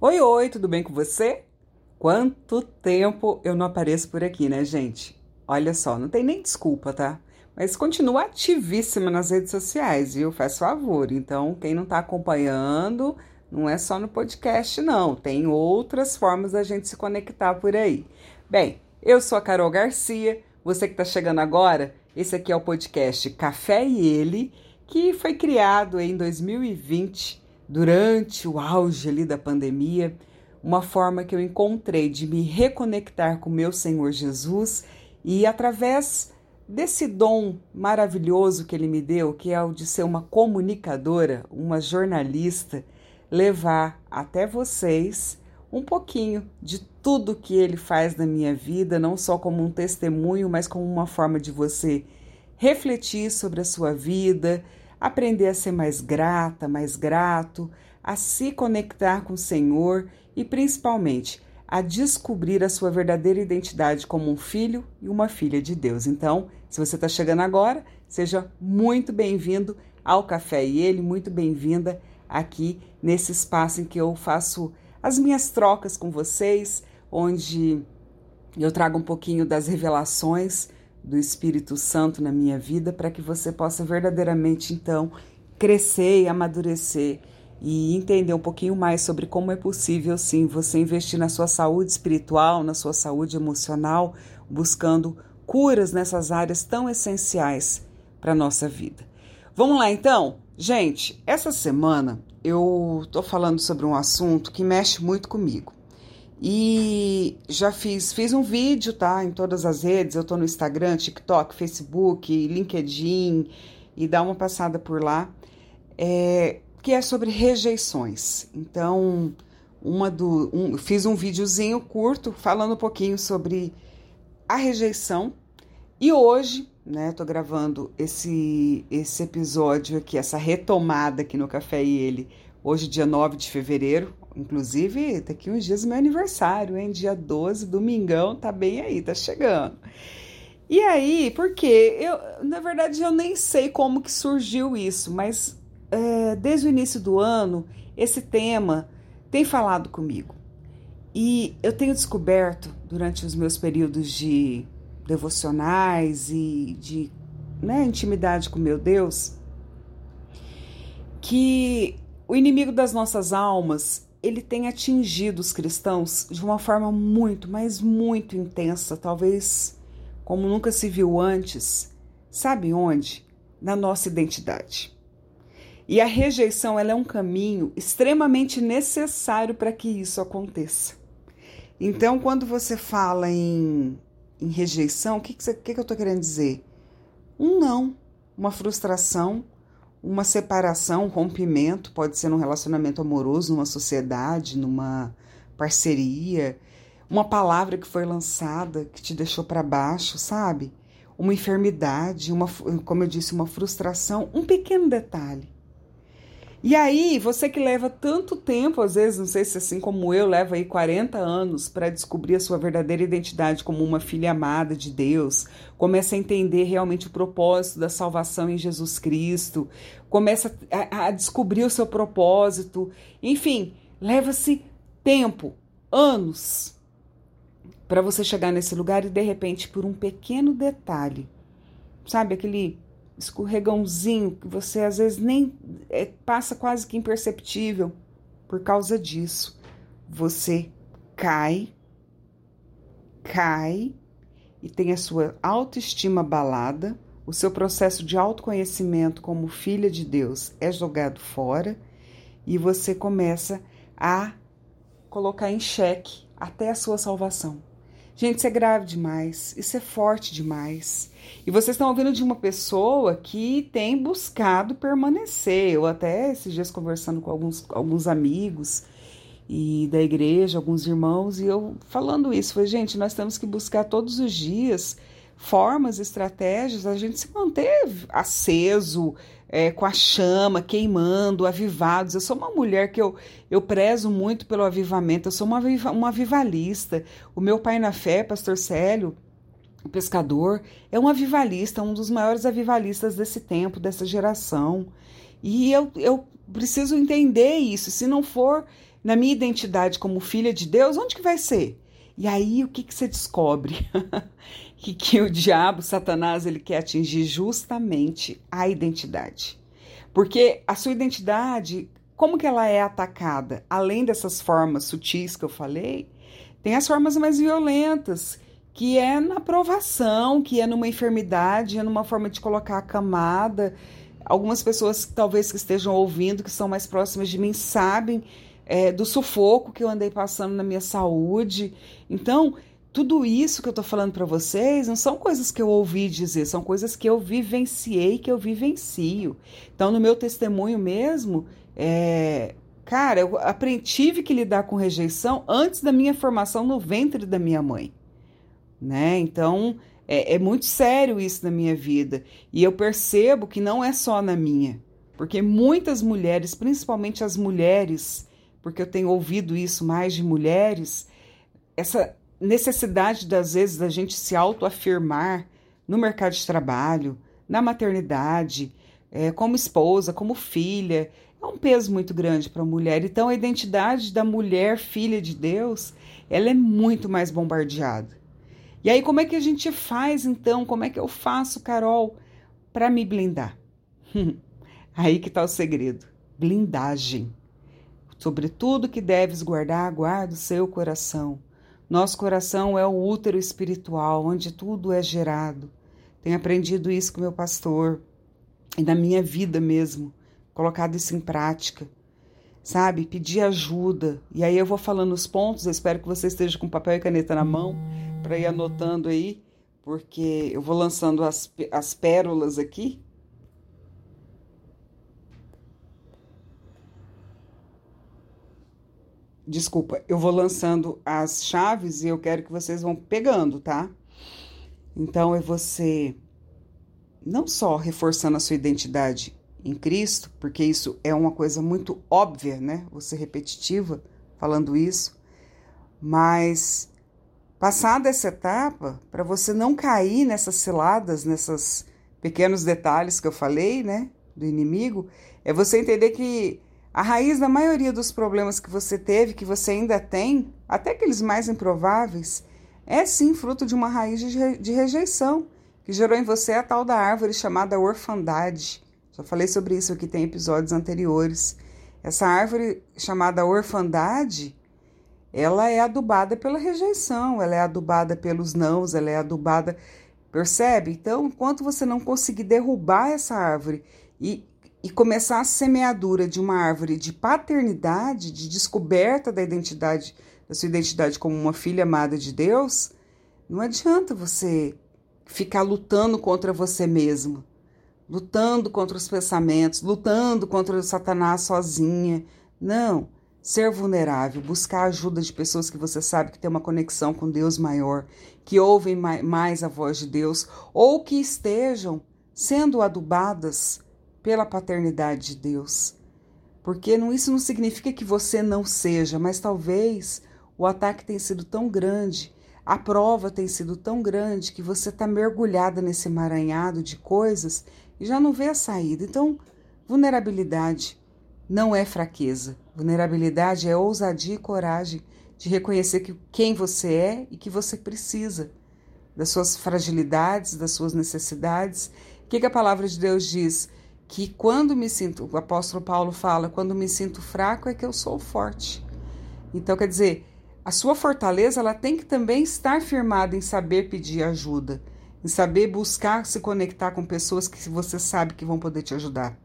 Oi, oi, tudo bem com você? Quanto tempo eu não apareço por aqui, né, gente? Olha só, não tem nem desculpa, tá? Mas continua ativíssima nas redes sociais, viu? Faz favor. Então, quem não tá acompanhando, não é só no podcast, não. Tem outras formas da gente se conectar por aí. Bem, eu sou a Carol Garcia. Você que tá chegando agora, esse aqui é o podcast Café e Ele, que foi criado em 2020 durante o auge ali da pandemia, uma forma que eu encontrei de me reconectar com meu Senhor Jesus e através desse dom maravilhoso que ele me deu, que é o de ser uma comunicadora, uma jornalista, levar até vocês um pouquinho de tudo que ele faz na minha vida, não só como um testemunho, mas como uma forma de você refletir sobre a sua vida, aprender a ser mais grata, mais grato, a se conectar com o Senhor e principalmente a descobrir a sua verdadeira identidade como um filho e uma filha de Deus. Então, se você está chegando agora, seja muito bem-vindo ao Café e Ele, muito bem-vinda aqui nesse espaço em que eu faço as minhas trocas com vocês, onde eu trago um pouquinho das revelações do Espírito Santo na minha vida para que você possa verdadeiramente então crescer e amadurecer e entender um pouquinho mais sobre como é possível sim você investir na sua saúde espiritual, na sua saúde emocional, buscando curas nessas áreas tão essenciais para nossa vida. Vamos lá então? Gente, essa semana eu tô falando sobre um assunto que mexe muito comigo. E já fiz, fiz um vídeo, tá? Em todas as redes. Eu tô no Instagram, TikTok, Facebook, LinkedIn e dá uma passada por lá. É, que é sobre rejeições. Então, uma do, um, fiz um videozinho curto falando um pouquinho sobre a rejeição. E hoje, né, tô gravando esse, esse episódio aqui, essa retomada aqui no Café e Ele, hoje, dia 9 de fevereiro, Inclusive, daqui uns dias é meu aniversário, hein? Dia 12, domingão, tá bem aí, tá chegando. E aí, por quê? Eu, na verdade, eu nem sei como que surgiu isso, mas é, desde o início do ano, esse tema tem falado comigo. E eu tenho descoberto, durante os meus períodos de devocionais e de né, intimidade com meu Deus, que o inimigo das nossas almas ele tem atingido os cristãos de uma forma muito, mas muito intensa, talvez como nunca se viu antes. Sabe onde? Na nossa identidade. E a rejeição ela é um caminho extremamente necessário para que isso aconteça. Então, quando você fala em, em rejeição, o que, que, que, que eu estou querendo dizer? Um não, uma frustração, uma separação, um rompimento, pode ser num relacionamento amoroso, numa sociedade, numa parceria, uma palavra que foi lançada que te deixou para baixo, sabe? Uma enfermidade, uma, como eu disse, uma frustração, um pequeno detalhe. E aí, você que leva tanto tempo, às vezes, não sei se assim como eu, leva aí 40 anos para descobrir a sua verdadeira identidade como uma filha amada de Deus, começa a entender realmente o propósito da salvação em Jesus Cristo, começa a, a descobrir o seu propósito, enfim, leva-se tempo, anos, para você chegar nesse lugar e de repente, por um pequeno detalhe, sabe, aquele escorregãozinho que você às vezes nem é, passa quase que imperceptível. Por causa disso, você cai, cai e tem a sua autoestima abalada, o seu processo de autoconhecimento como filha de Deus é jogado fora e você começa a colocar em xeque até a sua salvação. Gente, isso é grave demais, isso é forte demais. E vocês estão ouvindo de uma pessoa que tem buscado permanecer. Eu até esses dias conversando com alguns, alguns amigos e da igreja, alguns irmãos, e eu falando isso, falei, gente, nós temos que buscar todos os dias formas, estratégias, a gente se manter aceso, é, com a chama queimando, avivados. Eu sou uma mulher que eu, eu prezo muito pelo avivamento, eu sou uma, uma avivalista. O meu pai na fé, pastor Célio, pescador, é um avivalista, um dos maiores avivalistas desse tempo, dessa geração. E eu, eu preciso entender isso. Se não for na minha identidade como filha de Deus, onde que vai ser? E aí o que, que você descobre? que, que o diabo, Satanás, ele quer atingir justamente a identidade. Porque a sua identidade, como que ela é atacada? Além dessas formas sutis que eu falei, tem as formas mais violentas, que é na provação, que é numa enfermidade, é numa forma de colocar a camada. Algumas pessoas, talvez que estejam ouvindo, que são mais próximas de mim, sabem é, do sufoco que eu andei passando na minha saúde. Então, tudo isso que eu tô falando para vocês não são coisas que eu ouvi dizer, são coisas que eu vivenciei, que eu vivencio. Então, no meu testemunho mesmo, é, cara, eu aprendi, tive que lidar com rejeição antes da minha formação no ventre da minha mãe, né? Então, é, é muito sério isso na minha vida. E eu percebo que não é só na minha, porque muitas mulheres, principalmente as mulheres porque eu tenho ouvido isso mais de mulheres, essa necessidade, das vezes, da gente se autoafirmar no mercado de trabalho, na maternidade, é, como esposa, como filha, é um peso muito grande para a mulher. Então, a identidade da mulher filha de Deus, ela é muito mais bombardeada. E aí, como é que a gente faz, então? Como é que eu faço, Carol, para me blindar? aí que está o segredo: blindagem. Sobre tudo que deves guardar, guarda o seu coração. Nosso coração é o útero espiritual, onde tudo é gerado. Tenho aprendido isso com meu pastor e na minha vida mesmo, colocado isso em prática. Sabe? Pedir ajuda. E aí eu vou falando os pontos, eu espero que você esteja com papel e caneta na mão para ir anotando aí, porque eu vou lançando as, as pérolas aqui Desculpa, eu vou lançando as chaves e eu quero que vocês vão pegando, tá? Então é você não só reforçando a sua identidade em Cristo, porque isso é uma coisa muito óbvia, né? Você repetitiva falando isso, mas passada essa etapa, para você não cair nessas ciladas, nesses pequenos detalhes que eu falei, né, do inimigo, é você entender que a raiz da maioria dos problemas que você teve, que você ainda tem, até aqueles mais improváveis, é sim fruto de uma raiz de rejeição, que gerou em você a tal da árvore chamada orfandade. Já falei sobre isso aqui, tem episódios anteriores. Essa árvore chamada orfandade, ela é adubada pela rejeição, ela é adubada pelos nãos, ela é adubada. Percebe? Então, enquanto você não conseguir derrubar essa árvore e e começar a semeadura de uma árvore de paternidade, de descoberta da identidade, da sua identidade como uma filha amada de Deus, não adianta você ficar lutando contra você mesmo, lutando contra os pensamentos, lutando contra o Satanás sozinha. Não. Ser vulnerável, buscar a ajuda de pessoas que você sabe que tem uma conexão com Deus maior, que ouvem mais a voz de Deus, ou que estejam sendo adubadas pela paternidade de Deus. Porque não, isso não significa que você não seja, mas talvez o ataque tenha sido tão grande, a prova tem sido tão grande que você está mergulhada nesse emaranhado de coisas e já não vê a saída. Então, vulnerabilidade não é fraqueza. Vulnerabilidade é ousadia e coragem de reconhecer que, quem você é e que você precisa, das suas fragilidades, das suas necessidades. O que, que a palavra de Deus diz? Que quando me sinto, o apóstolo Paulo fala, quando me sinto fraco é que eu sou forte. Então, quer dizer, a sua fortaleza ela tem que também estar firmada em saber pedir ajuda, em saber buscar se conectar com pessoas que você sabe que vão poder te ajudar.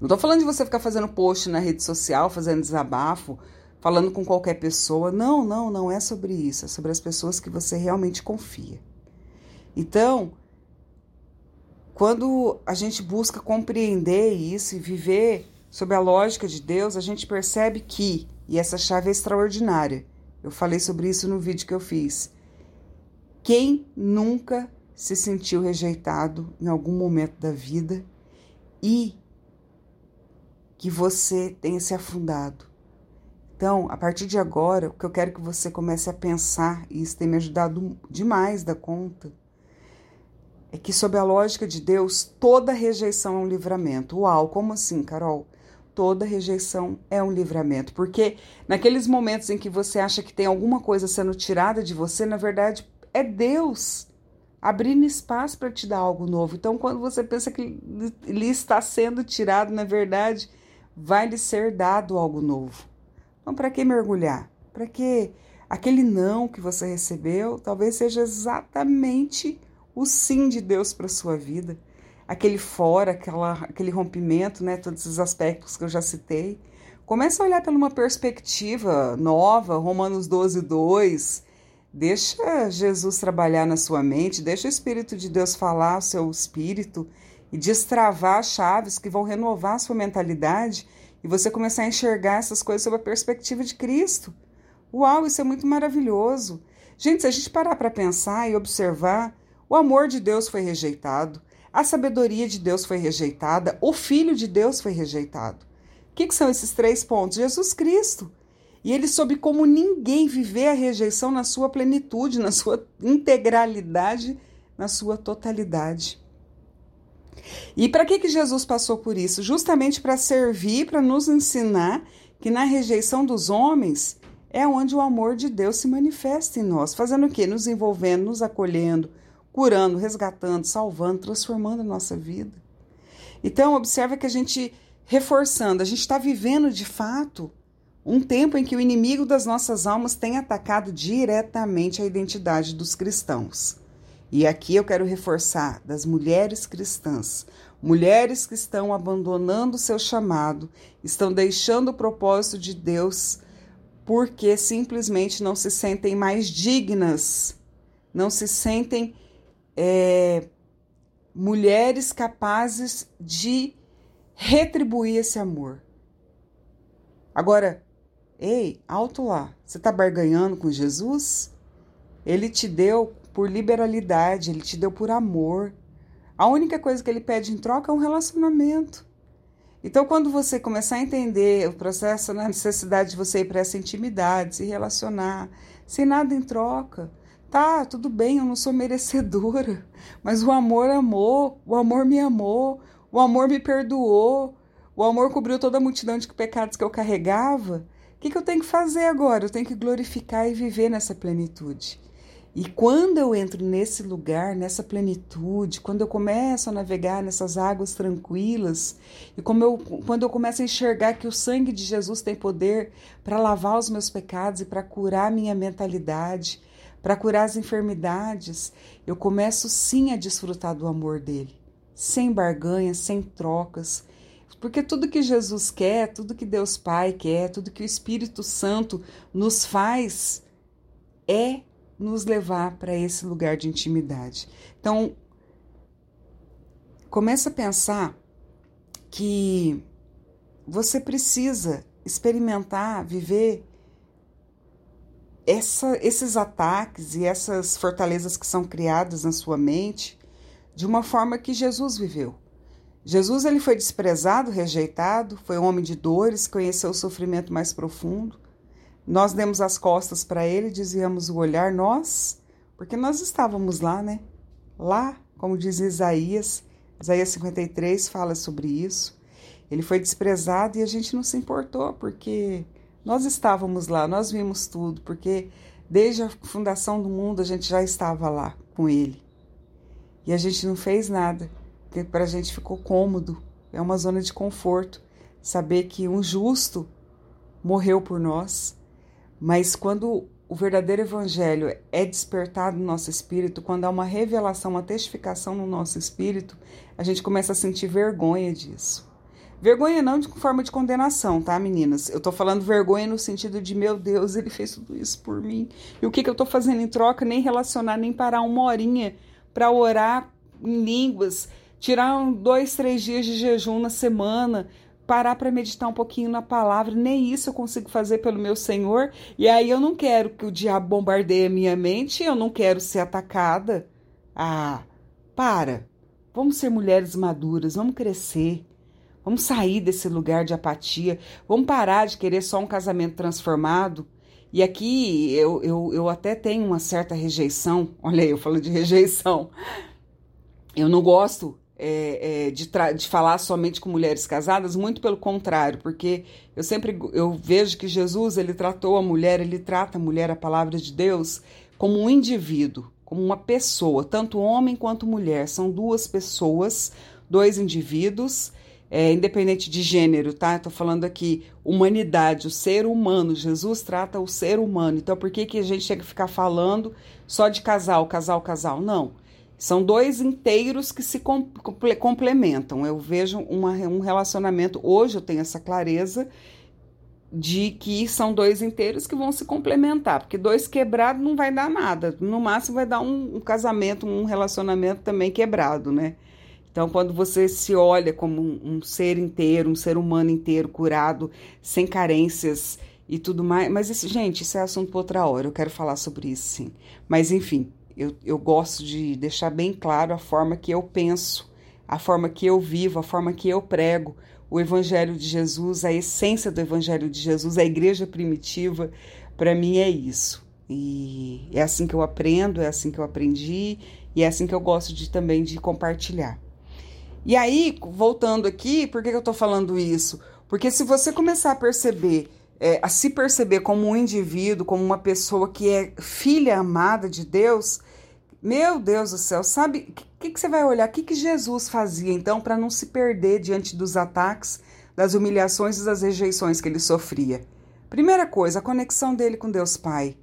Não estou falando de você ficar fazendo post na rede social, fazendo desabafo, falando com qualquer pessoa. Não, não, não é sobre isso. É sobre as pessoas que você realmente confia. Então, quando a gente busca compreender isso e viver sob a lógica de Deus, a gente percebe que, e essa chave é extraordinária, eu falei sobre isso no vídeo que eu fiz. Quem nunca se sentiu rejeitado em algum momento da vida e que você tenha se afundado? Então, a partir de agora, o que eu quero que você comece a pensar, e isso tem me ajudado demais da conta, é que, sob a lógica de Deus, toda rejeição é um livramento. Uau, como assim, Carol? toda rejeição é um livramento, porque naqueles momentos em que você acha que tem alguma coisa sendo tirada de você, na verdade é Deus abrindo espaço para te dar algo novo. Então, quando você pensa que lhe está sendo tirado, na verdade, vai lhe ser dado algo novo. Então, para que mergulhar? Para que aquele não que você recebeu talvez seja exatamente o sim de Deus para sua vida aquele fora, aquela, aquele rompimento, né, todos esses aspectos que eu já citei. Começa a olhar pela uma perspectiva nova, Romanos 12, 2. Deixa Jesus trabalhar na sua mente, deixa o Espírito de Deus falar ao seu espírito e destravar chaves que vão renovar a sua mentalidade e você começar a enxergar essas coisas sob a perspectiva de Cristo. Uau, isso é muito maravilhoso. Gente, se a gente parar para pensar e observar, o amor de Deus foi rejeitado, a sabedoria de Deus foi rejeitada, o Filho de Deus foi rejeitado. O que, que são esses três pontos? Jesus Cristo. E ele soube como ninguém viver a rejeição na sua plenitude, na sua integralidade, na sua totalidade. E para que, que Jesus passou por isso? Justamente para servir, para nos ensinar que na rejeição dos homens é onde o amor de Deus se manifesta em nós, fazendo o quê? Nos envolvendo, nos acolhendo, curando, resgatando, salvando, transformando a nossa vida. Então, observa que a gente, reforçando, a gente está vivendo de fato um tempo em que o inimigo das nossas almas tem atacado diretamente a identidade dos cristãos. E aqui eu quero reforçar das mulheres cristãs, mulheres que estão abandonando o seu chamado, estão deixando o propósito de Deus porque simplesmente não se sentem mais dignas, não se sentem é, mulheres capazes de retribuir esse amor. Agora, ei, alto lá, você está barganhando com Jesus? Ele te deu por liberalidade, ele te deu por amor. A única coisa que ele pede em troca é um relacionamento. Então, quando você começar a entender o processo, a necessidade de você ir para essa intimidade, se relacionar, sem nada em troca, Tá, tudo bem, eu não sou merecedora, mas o amor amou, o amor me amou, o amor me perdoou, o amor cobriu toda a multidão de pecados que eu carregava. O que, que eu tenho que fazer agora? Eu tenho que glorificar e viver nessa plenitude. E quando eu entro nesse lugar, nessa plenitude, quando eu começo a navegar nessas águas tranquilas, e eu, quando eu começo a enxergar que o sangue de Jesus tem poder para lavar os meus pecados e para curar minha mentalidade, para curar as enfermidades, eu começo sim a desfrutar do amor dele, sem barganhas, sem trocas. Porque tudo que Jesus quer, tudo que Deus Pai quer, tudo que o Espírito Santo nos faz é nos levar para esse lugar de intimidade. Então, começa a pensar que você precisa experimentar, viver essa, esses ataques e essas fortalezas que são criadas na sua mente de uma forma que Jesus viveu. Jesus ele foi desprezado, rejeitado, foi um homem de dores, conheceu o sofrimento mais profundo. Nós demos as costas para ele, dizíamos o olhar nós, porque nós estávamos lá, né? Lá, como diz Isaías, Isaías 53 fala sobre isso. Ele foi desprezado e a gente não se importou, porque nós estávamos lá, nós vimos tudo, porque desde a fundação do mundo a gente já estava lá com ele. E a gente não fez nada, porque para a gente ficou cômodo, é uma zona de conforto saber que um justo morreu por nós. Mas quando o verdadeiro evangelho é despertado no nosso espírito, quando há uma revelação, uma testificação no nosso espírito, a gente começa a sentir vergonha disso. Vergonha não de forma de condenação, tá, meninas? Eu tô falando vergonha no sentido de, meu Deus, ele fez tudo isso por mim. E o que, que eu tô fazendo em troca? Nem relacionar, nem parar uma horinha para orar em línguas, tirar um, dois, três dias de jejum na semana, parar para meditar um pouquinho na palavra. Nem isso eu consigo fazer pelo meu Senhor. E aí eu não quero que o diabo bombardeie a minha mente, eu não quero ser atacada. Ah, para. Vamos ser mulheres maduras, vamos crescer. Vamos sair desse lugar de apatia. Vamos parar de querer só um casamento transformado. E aqui eu, eu, eu até tenho uma certa rejeição. Olha aí, eu falo de rejeição. Eu não gosto é, é, de, de falar somente com mulheres casadas, muito pelo contrário, porque eu sempre eu vejo que Jesus ele tratou a mulher, ele trata a mulher, a palavra de Deus, como um indivíduo, como uma pessoa, tanto homem quanto mulher, são duas pessoas, dois indivíduos, é, independente de gênero, tá? Estou falando aqui humanidade, o ser humano. Jesus trata o ser humano. Então, por que, que a gente tem que ficar falando só de casal, casal, casal? Não. São dois inteiros que se complementam. Eu vejo uma, um relacionamento, hoje eu tenho essa clareza de que são dois inteiros que vão se complementar, porque dois quebrados não vai dar nada. No máximo vai dar um, um casamento, um relacionamento também quebrado, né? Então, quando você se olha como um, um ser inteiro, um ser humano inteiro, curado, sem carências e tudo mais. Mas, isso, gente, isso é assunto para outra hora. Eu quero falar sobre isso, sim. Mas, enfim, eu, eu gosto de deixar bem claro a forma que eu penso, a forma que eu vivo, a forma que eu prego o Evangelho de Jesus, a essência do Evangelho de Jesus, a igreja primitiva, para mim é isso. E é assim que eu aprendo, é assim que eu aprendi e é assim que eu gosto de também de compartilhar. E aí, voltando aqui, por que eu estou falando isso? Porque se você começar a perceber, é, a se perceber como um indivíduo, como uma pessoa que é filha amada de Deus, meu Deus do céu, sabe o que, que, você vai olhar? O que, que Jesus fazia então para não se perder diante dos ataques, das humilhações e das rejeições que ele sofria? Primeira coisa, a conexão dele com Deus Pai.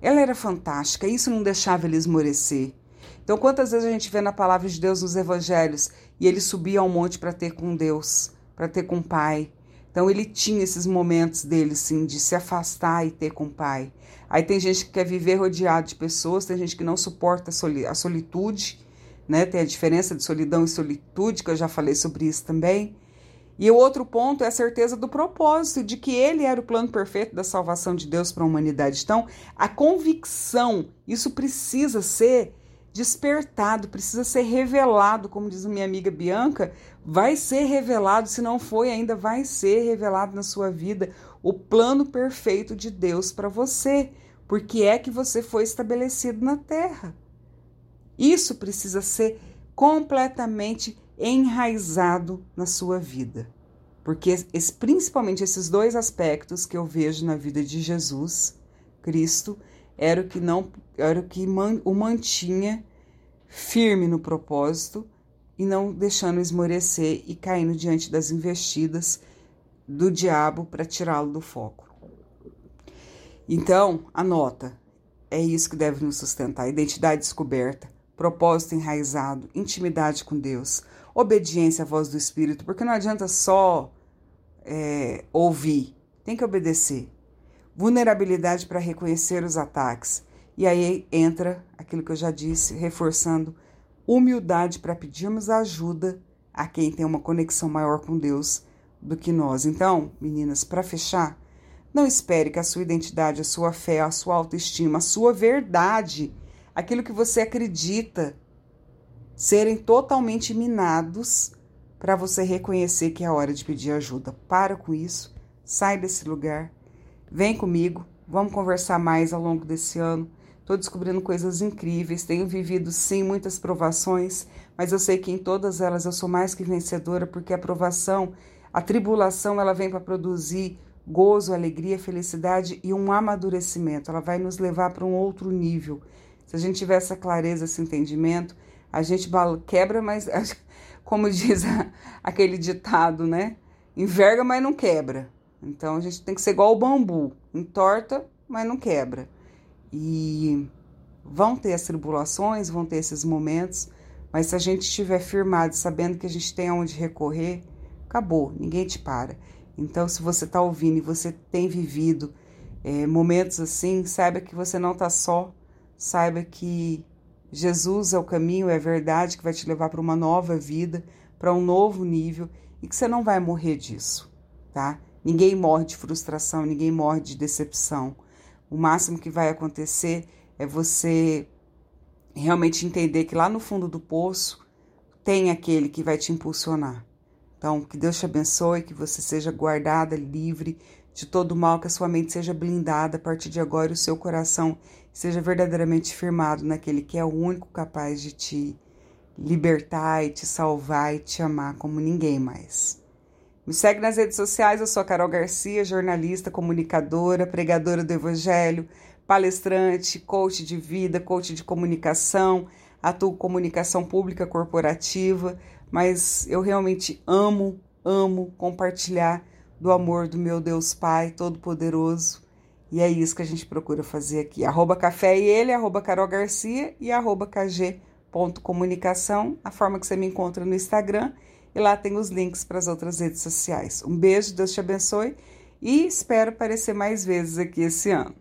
Ela era fantástica, isso não deixava ele esmorecer. Então, quantas vezes a gente vê na palavra de Deus nos evangelhos e ele subia ao monte para ter com Deus, para ter com o Pai. Então, ele tinha esses momentos dele, sim, de se afastar e ter com o Pai. Aí tem gente que quer viver rodeado de pessoas, tem gente que não suporta a solitude, né? Tem a diferença de solidão e solitude, que eu já falei sobre isso também. E o outro ponto é a certeza do propósito, de que ele era o plano perfeito da salvação de Deus para a humanidade. Então, a convicção, isso precisa ser despertado, precisa ser revelado, como diz minha amiga Bianca, vai ser revelado, se não foi ainda, vai ser revelado na sua vida o plano perfeito de Deus para você, porque é que você foi estabelecido na terra. Isso precisa ser completamente enraizado na sua vida. Porque principalmente esses dois aspectos que eu vejo na vida de Jesus, Cristo, era o que não era o que man, o mantinha firme no propósito e não deixando esmorecer e caindo diante das investidas do diabo para tirá-lo do foco. Então, anota, é isso que deve nos sustentar: identidade descoberta, propósito enraizado, intimidade com Deus, obediência à voz do Espírito, porque não adianta só é, ouvir, tem que obedecer vulnerabilidade para reconhecer os ataques. E aí entra aquilo que eu já disse, reforçando humildade para pedirmos ajuda a quem tem uma conexão maior com Deus do que nós. Então, meninas, para fechar, não espere que a sua identidade, a sua fé, a sua autoestima, a sua verdade, aquilo que você acredita, serem totalmente minados para você reconhecer que é hora de pedir ajuda. Para com isso, sai desse lugar Vem comigo, vamos conversar mais ao longo desse ano. Estou descobrindo coisas incríveis, tenho vivido sim muitas provações, mas eu sei que em todas elas eu sou mais que vencedora, porque a provação, a tribulação, ela vem para produzir gozo, alegria, felicidade e um amadurecimento. Ela vai nos levar para um outro nível. Se a gente tiver essa clareza, esse entendimento, a gente quebra, mas como diz aquele ditado, né? Enverga, mas não quebra. Então a gente tem que ser igual o bambu, entorta, mas não quebra. E vão ter as tribulações, vão ter esses momentos, mas se a gente estiver firmado, sabendo que a gente tem aonde recorrer, acabou, ninguém te para. Então, se você está ouvindo e você tem vivido é, momentos assim, saiba que você não está só, saiba que Jesus é o caminho, é a verdade que vai te levar para uma nova vida, para um novo nível e que você não vai morrer disso, tá? Ninguém morre de frustração, ninguém morre de decepção. O máximo que vai acontecer é você realmente entender que lá no fundo do poço tem aquele que vai te impulsionar. Então, que Deus te abençoe, que você seja guardada, livre de todo mal, que a sua mente seja blindada a partir de agora e o seu coração seja verdadeiramente firmado naquele que é o único capaz de te libertar e te salvar e te amar como ninguém mais. Me segue nas redes sociais, eu sou a Carol Garcia, jornalista, comunicadora, pregadora do Evangelho, palestrante, coach de vida, coach de comunicação, atuo comunicação pública corporativa, mas eu realmente amo, amo compartilhar do amor do meu Deus Pai Todo-Poderoso. E é isso que a gente procura fazer aqui. Arroba café e ele, arroba Carol Garcia e arroba kg.comunicação, a forma que você me encontra no Instagram. E lá tem os links para as outras redes sociais. Um beijo, Deus te abençoe e espero aparecer mais vezes aqui esse ano.